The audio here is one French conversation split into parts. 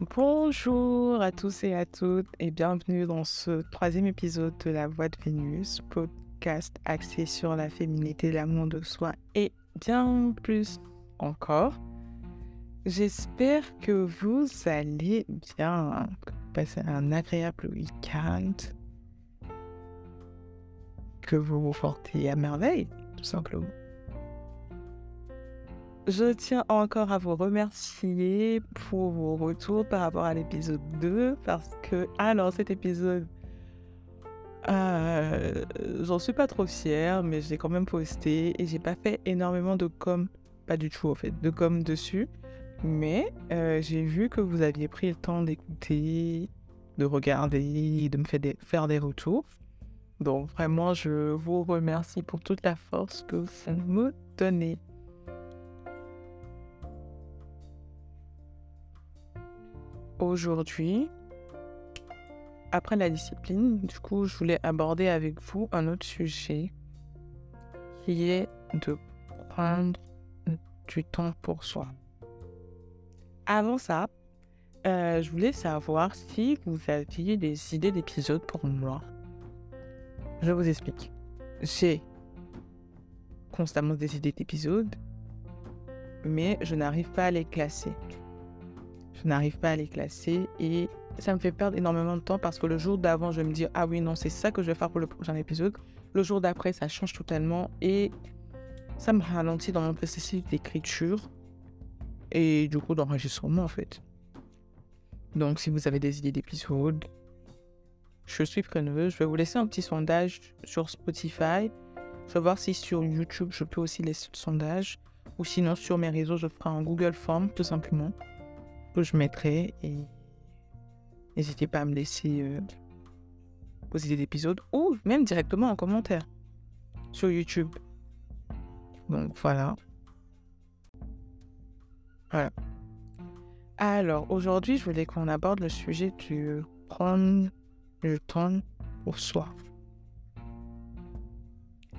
Bonjour à tous et à toutes et bienvenue dans ce troisième épisode de La Voix de Vénus, podcast axé sur la féminité, l'amour de soi et bien plus encore. J'espère que vous allez bien, passer un agréable week-end, que vous vous portez à merveille, tout simplement. Je tiens encore à vous remercier pour vos retours par rapport à l'épisode 2 parce que, alors cet épisode, euh, j'en suis pas trop fière, mais j'ai quand même posté et j'ai pas fait énormément de com, pas du tout en fait, de com dessus. Mais euh, j'ai vu que vous aviez pris le temps d'écouter, de regarder, de me faire des, faire des retours. Donc vraiment, je vous remercie pour toute la force que vous me donnez. Aujourd'hui, après la discipline, du coup, je voulais aborder avec vous un autre sujet qui est de prendre du temps pour soi. Avant ça, euh, je voulais savoir si vous aviez des idées d'épisodes pour moi. Je vous explique. J'ai constamment des idées d'épisodes, mais je n'arrive pas à les classer n'arrive pas à les classer et ça me fait perdre énormément de temps parce que le jour d'avant, je me dis ah oui, non, c'est ça que je vais faire pour le prochain épisode. Le jour d'après, ça change totalement et ça me ralentit dans mon processus d'écriture et du coup d'enregistrement en fait. Donc, si vous avez des idées d'épisodes, je suis preneuse. Je vais vous laisser un petit sondage sur Spotify. Je vais voir si sur YouTube, je peux aussi laisser le sondage. Ou sinon, sur mes réseaux, je ferai un Google Form, tout simplement je mettrai et n'hésitez pas à me laisser euh, vos idées d'épisodes ou même directement en commentaire sur YouTube. Donc voilà. Voilà. Alors aujourd'hui, je voulais qu'on aborde le sujet du prendre le temps pour soi.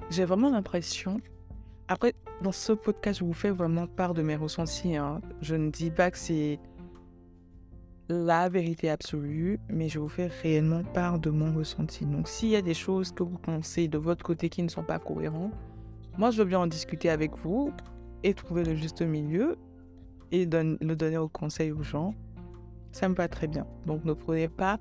J'ai vraiment l'impression. Après, dans ce podcast, je vous fais vraiment part de mes ressentis. Hein. Je ne dis pas que c'est la vérité absolue, mais je vous fais réellement part de mon ressenti. Donc s'il y a des choses que vous pensez de votre côté qui ne sont pas cohérentes, moi je veux bien en discuter avec vous et trouver le juste milieu et le donner au conseil aux gens. Ça me va très bien. Donc ne prenez pas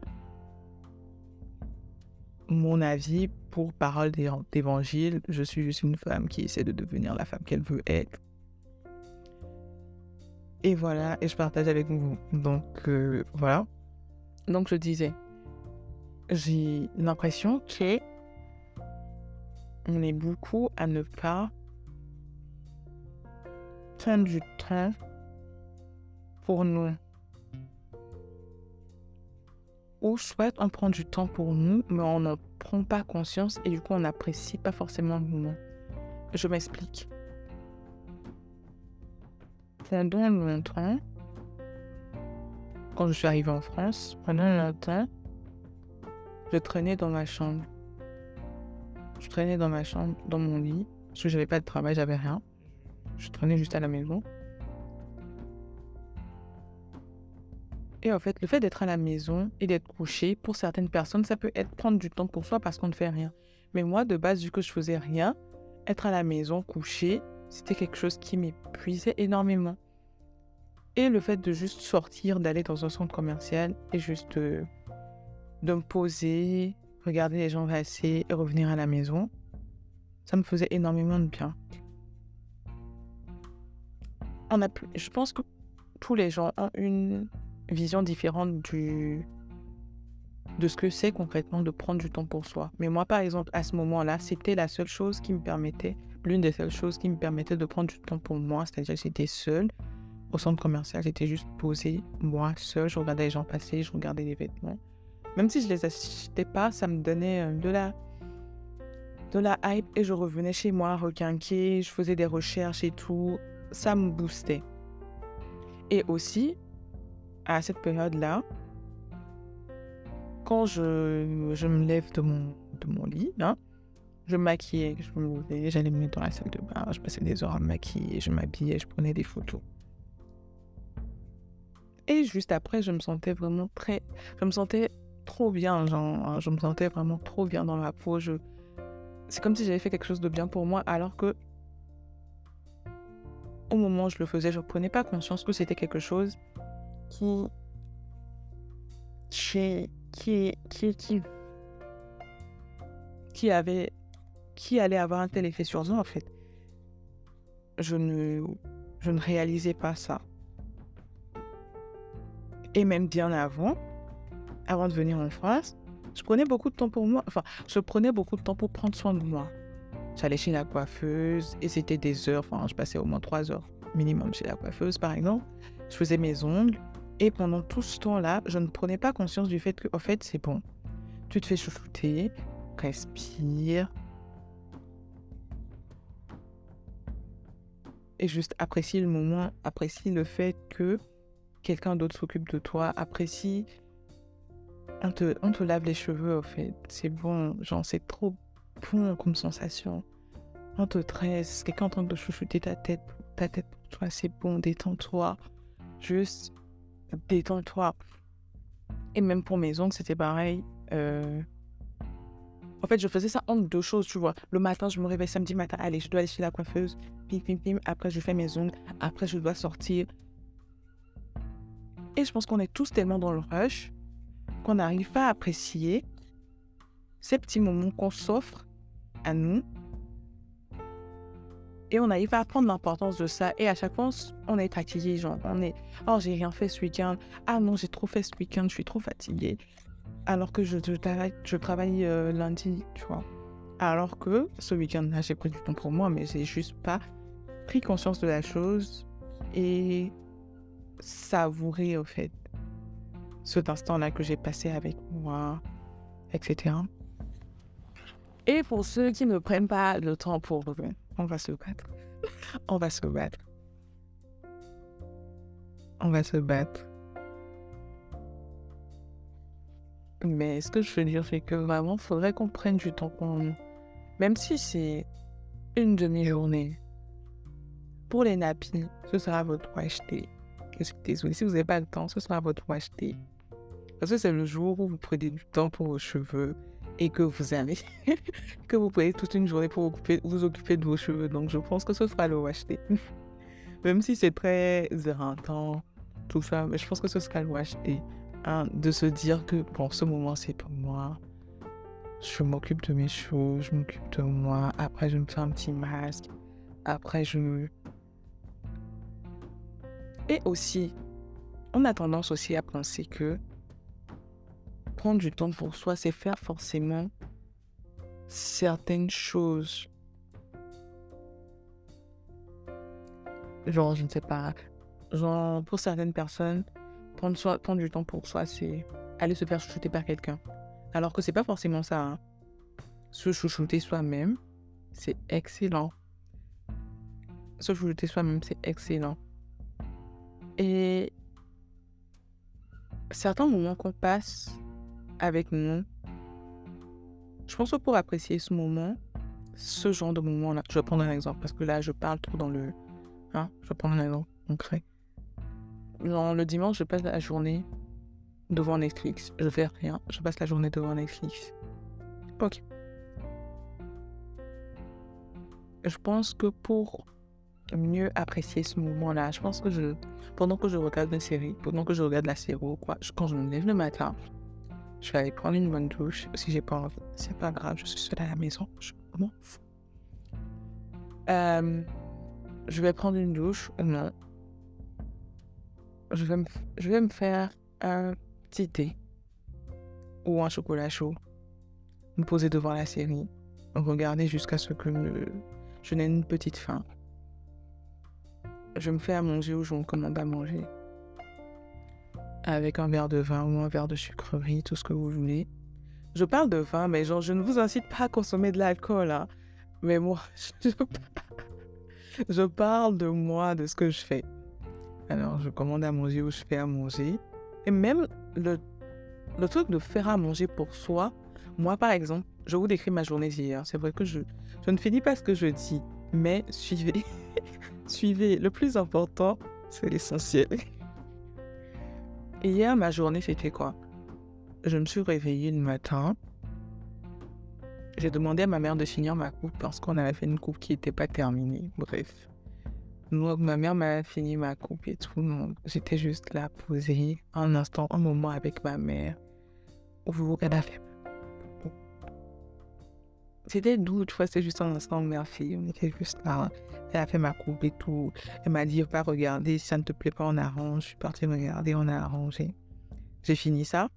mon avis pour parole d'évangile. Je suis juste une femme qui essaie de devenir la femme qu'elle veut être. Et voilà, et je partage avec vous. Donc euh, voilà. Donc je disais, j'ai l'impression que on est beaucoup à ne pas prendre du temps pour nous. Ou soit on prend du temps pour nous, mais on n'en prend pas conscience et du coup on n'apprécie pas forcément le moment. Je m'explique pendant longtemps, quand je suis arrivée en France, pendant longtemps, je traînais dans ma chambre. Je traînais dans ma chambre, dans mon lit, parce que j'avais pas de travail, j'avais rien. Je traînais juste à la maison. Et en fait, le fait d'être à la maison et d'être couché, pour certaines personnes, ça peut être prendre du temps pour soi parce qu'on ne fait rien. Mais moi, de base, vu que je faisais rien, être à la maison, couché, c'était quelque chose qui m'épuisait énormément. Et le fait de juste sortir, d'aller dans un centre commercial et juste de, me poser, regarder les gens passer et revenir à la maison, ça me faisait énormément de bien. On a, je pense que tous les gens ont une vision différente de ce que c'est concrètement de prendre du temps pour soi. Mais moi, par exemple, à ce moment-là, c'était la seule chose qui me permettait l'une des seules choses qui me permettait de prendre du temps pour moi, c'est-à-dire que j'étais seule au centre commercial, j'étais juste posée, moi seule, je regardais les gens passer, je regardais les vêtements. Même si je les achetais pas, ça me donnait euh, de la, de la hype et je revenais chez moi requinquée, je faisais des recherches et tout, ça me boostait. Et aussi, à cette période-là, quand je, je me lève de mon, de mon lit, hein, je maquillais, je me j'allais me mettre dans la salle de bain, je passais des heures à me maquiller, je m'habillais, je prenais des photos. Et juste après, je me sentais vraiment très... Je me sentais trop bien, genre, je me sentais vraiment trop bien dans ma peau. C'est comme si j'avais fait quelque chose de bien pour moi, alors que au moment où je le faisais, je ne prenais pas conscience que c'était quelque chose qui... Qui, qui, qui, qui, qui avait... Qui allait avoir un tel effet sur moi, en fait. Je ne, je ne réalisais pas ça. Et même bien avant, avant de venir en France, je prenais beaucoup de temps pour moi. Enfin, je prenais beaucoup de temps pour prendre soin de moi. J'allais chez la coiffeuse et c'était des heures. Enfin, je passais au moins trois heures minimum chez la coiffeuse, par exemple. Je faisais mes ongles. Et pendant tout ce temps-là, je ne prenais pas conscience du fait que, en fait, c'est bon. Tu te fais chouchouter, respire. Et juste apprécie le moment, apprécie le fait que quelqu'un d'autre s'occupe de toi, apprécie. On te, on te lave les cheveux, au fait. C'est bon, genre, c'est trop bon comme sensation. On te tresse, quelqu'un en train de chouchouter ta tête, ta tête pour toi, c'est bon, détends-toi. Juste détends-toi. Et même pour mes ongles, c'était pareil. Euh, en fait, je faisais ça entre deux choses, tu vois. Le matin, je me réveille samedi matin, allez, je dois aller chez la coiffeuse, pim, pim, pim. Après, je fais mes ongles. Après, je dois sortir, et je pense qu'on est tous tellement dans le rush qu'on n'arrive pas à apprécier ces petits moments qu'on s'offre à nous. Et on n'arrive pas à prendre l'importance de ça. Et à chaque fois, on est fatigué. Genre, on est Oh, j'ai rien fait ce week-end. Ah non, j'ai trop fait ce week-end. Je suis trop fatigué. Alors que je, je travaille, euh, lundi, tu vois. Alors que ce week-end-là, j'ai pris du temps pour moi, mais j'ai juste pas pris conscience de la chose. Et savourer, au fait, cet instant-là que j'ai passé avec moi, etc. Et pour ceux qui ne prennent pas le temps pour... On va se battre. On va se battre. On va se battre. Mais ce que je veux dire, c'est que vraiment, faudrait qu'on prenne du temps nous. Même si c'est une demi-journée. Pour les nappies, ce sera votre acheter désolé. Si vous n'avez pas le temps, ce sera votre acheter. Parce que c'est le jour où vous prenez du temps pour vos cheveux et que vous avez, que vous prenez toute une journée pour vous occuper, de vos cheveux. Donc, je pense que ce sera le acheter. Même si c'est très éreintant, tout ça, mais je pense que ce sera le acheter. Hein, de se dire que, bon, ce moment, c'est pour moi. Je m'occupe de mes cheveux, je m'occupe de moi. Après, je me fais un petit masque. Après, je et aussi, on a tendance aussi à penser que prendre du temps pour soi, c'est faire forcément certaines choses. Genre, je ne sais pas. Genre, pour certaines personnes, prendre, prendre du temps pour soi, c'est aller se faire chouchouter par quelqu'un. Alors que c'est pas forcément ça. Hein. Se chouchouter soi-même, c'est excellent. Se chouchouter soi-même, c'est excellent. Et certains moments qu'on passe avec nous, je pense que pour apprécier ce moment, ce genre de moment-là, je vais prendre un exemple parce que là, je parle trop dans le. Hein, je vais prendre un exemple concret. Genre, le dimanche, je passe la journée devant Netflix. Je fais rien. Je passe la journée devant Netflix. Ok. Je pense que pour mieux apprécier ce moment-là. Je pense que je, pendant que je regarde une série, pendant que je regarde la série ou quoi, quand je me lève le matin, je vais aller prendre une bonne douche. Si j'ai pas envie, c'est pas grave, je suis seule à la maison, je m'en fous. Euh, je vais prendre une douche non. Je vais, me, je vais me faire un petit thé ou un chocolat chaud, me poser devant la série, regarder jusqu'à ce que je n'ai une petite faim je me fais à manger ou je me commande à manger. Avec un verre de vin ou un verre de sucrerie, tout ce que vous voulez. Je parle de vin, mais genre, je ne vous incite pas à consommer de l'alcool. Hein. Mais moi, je, parle de moi, de ce que je fais. Alors, je commande à manger ou je fais à manger. Et même le, le truc de faire à manger pour soi, moi, par exemple, je vous décris ma journée d'hier. C'est vrai que je, je ne finis pas ce que je dis, mais suivez. Suivez, le plus important, c'est l'essentiel. Hier, ma journée, c'était quoi? Je me suis réveillée le matin. J'ai demandé à ma mère de finir ma coupe parce qu'on avait fait une coupe qui n'était pas terminée. Bref. Donc, ma mère m'a fini ma coupe et tout. J'étais juste là, posée, un instant, un moment avec ma mère. Où elle a fait. C'était doux, tu vois, c'était juste un instant, merci. On était juste là. Elle a fait ma coupe et tout. Elle m'a dit, va regarder, si ça ne te plaît pas, on arrange. Je suis partie regarder, on a arrangé. J'ai fini ça.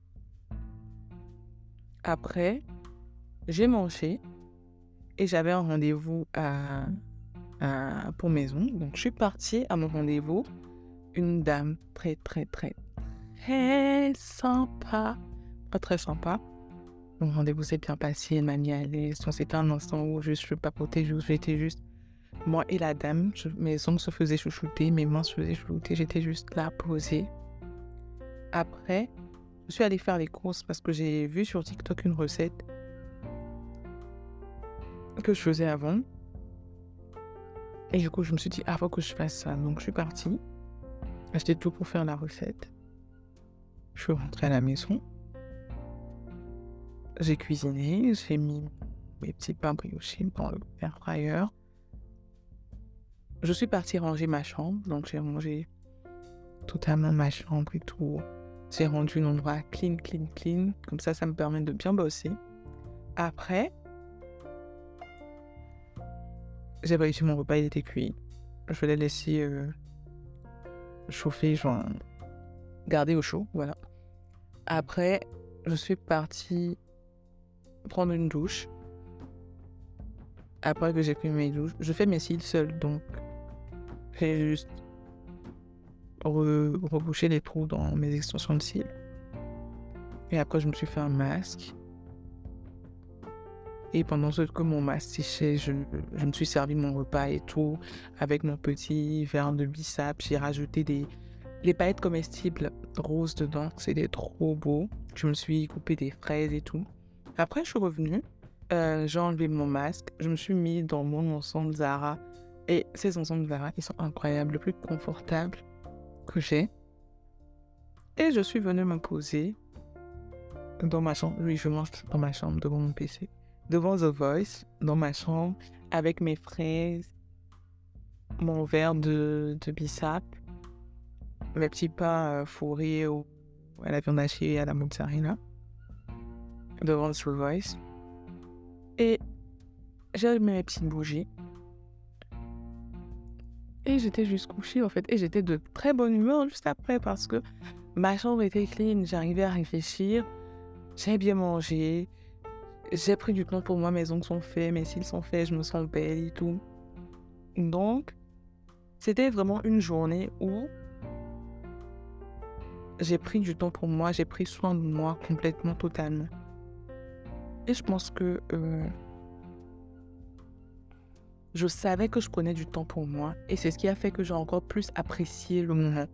Après, j'ai mangé et j'avais un rendez-vous à, pour maison. Donc, je suis partie à mon rendez-vous. Une dame très, très, très, très sympa. Pas très sympa. Mon rendez-vous s'est bien passé. Elle m'a mis à l'aise. C'était un instant où je suis papotais, j'étais juste moi et la dame. mes ongles se faisaient chouchouter, mes mains se faisaient chouchouter. J'étais juste là, posée. Après, je suis allée faire les courses parce que j'ai vu sur TikTok une recette que je faisais avant. Et du coup, je me suis dit, ah, faut que je fasse ça. Donc, je suis partie, acheter tout pour faire la recette. Je suis rentrée à la maison. J'ai cuisiné, j'ai mis mes petits pains briochés dans le air fryer. Je suis partie ranger ma chambre, donc j'ai rangé totalement ma chambre et tout. J'ai rendu l'endroit clean, clean, clean. Comme ça, ça me permet de bien bosser. Après, j'ai réussi mon repas, il était cuit. Je l'ai laissé euh, chauffer, genre garder au chaud, voilà. Après, je suis partie prendre une douche. Après que j'ai pris mes douches, je fais mes cils seul, donc j'ai juste rebouché les trous dans mes extensions de cils. Et après, je me suis fait un masque. Et pendant ce que mon mastichait, je, je me suis servi mon repas et tout, avec mon petit verre de bissap. J'ai rajouté des les paillettes comestibles roses dedans. C'était trop beau. Je me suis coupé des fraises et tout. Après, je suis revenue. Euh, j'ai enlevé mon masque. Je me suis mis dans mon ensemble Zara. Et ces ensembles Zara, ils sont incroyables, le plus confortable que j'ai. Et je suis venue me poser dans ma chambre. Oui, je mange dans ma chambre devant mon PC devant The Voice, dans ma chambre, avec mes fraises, mon verre de, de bissap, mes petits pains euh, fourrés à la viande hachée et à la mozzarella, devant The Voice. Et j'ai mes petites bougies. Et j'étais juste couchée en fait. Et j'étais de très bonne humeur juste après parce que ma chambre était clean. J'arrivais à réfléchir. J'ai bien mangé j'ai pris du temps pour moi, mes ongles sont faits, mes cils sont faits, je me sens belle et tout. Donc, c'était vraiment une journée où j'ai pris du temps pour moi, j'ai pris soin de moi complètement, totalement. Et je pense que euh, je savais que je prenais du temps pour moi et c'est ce qui a fait que j'ai encore plus apprécié le moment.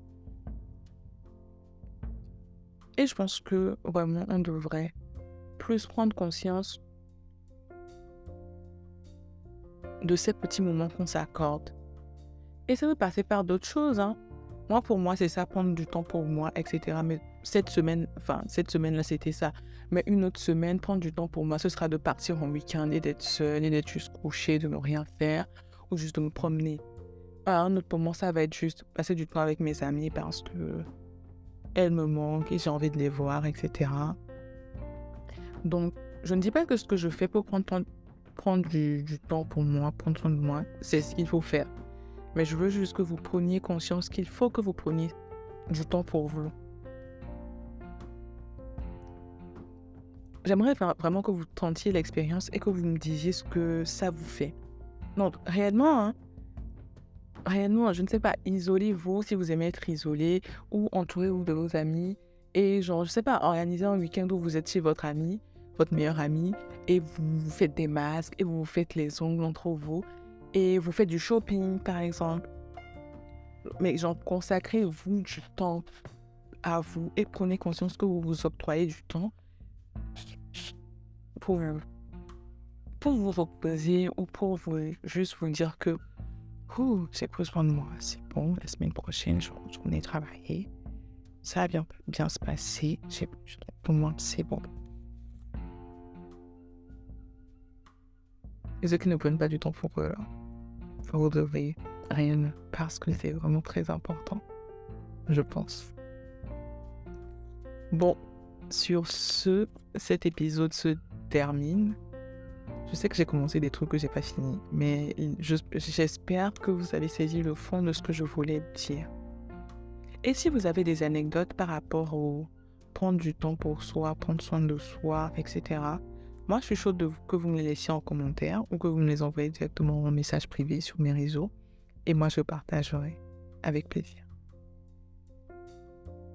Et je pense que vraiment on devrait plus prendre conscience de ces petits moments qu'on s'accorde. Et ça peut passer par d'autres choses. Hein. Moi, pour moi, c'est ça, prendre du temps pour moi, etc. Mais cette semaine, enfin, cette semaine-là, c'était ça. Mais une autre semaine, prendre du temps pour moi, ce sera de partir en week-end et d'être seul et d'être juste couché, de ne rien faire ou juste de me promener. Ah, un autre moment, ça va être juste passer du temps avec mes amis parce que elles me manquent et j'ai envie de les voir, etc. Donc, je ne dis pas que ce que je fais pour prendre, prendre du, temps pour moi, prendre soin de moi, c'est ce qu'il faut faire. Mais je veux juste que vous preniez conscience qu'il faut que vous preniez du temps pour vous. J'aimerais vraiment que vous tentiez l'expérience et que vous me disiez ce que ça vous fait. Donc, réellement, hein, réellement, je ne sais pas, isolez-vous si vous aimez être isolé ou entourez-vous de vos amis. Et genre, je sais pas, organisez un week-end où vous êtes chez votre ami votre meilleur ami et vous faites des masques et vous faites les ongles entre vous et vous faites du shopping par exemple. Mais genre consacrez-vous du temps à vous et prenez conscience que vous vous octroyez du temps pour, pour vous reposer ou pour vous, juste vous dire que j'ai pris soin de moi, c'est bon, la semaine prochaine je retourner travailler ça va bien, bien se passer. Pour moi, c'est bon. Et ceux qui ne prennent pas du temps pour eux, vous devez rien parce que c'est vraiment très important, je pense. Bon, sur ce, cet épisode se termine. Je sais que j'ai commencé des trucs que j'ai pas fini, mais j'espère que vous avez saisi le fond de ce que je voulais dire. Et si vous avez des anecdotes par rapport au prendre du temps pour soi, prendre soin de soi, etc., moi je suis chaude de que vous me les laissiez en commentaire ou que vous me les envoyez directement en message privé sur mes réseaux. Et moi je partagerai avec plaisir.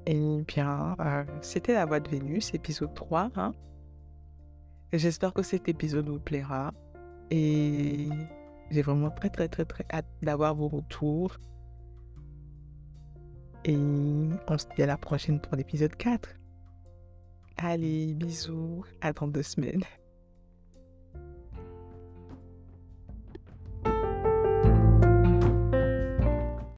Et bien, euh, c'était La Voix de Vénus, épisode 3. Hein. J'espère que cet épisode vous plaira. Et j'ai vraiment très, très, très, très hâte d'avoir vos retours. Et on se dit à la prochaine pour l'épisode 4. Allez, bisous. À dans deux semaines.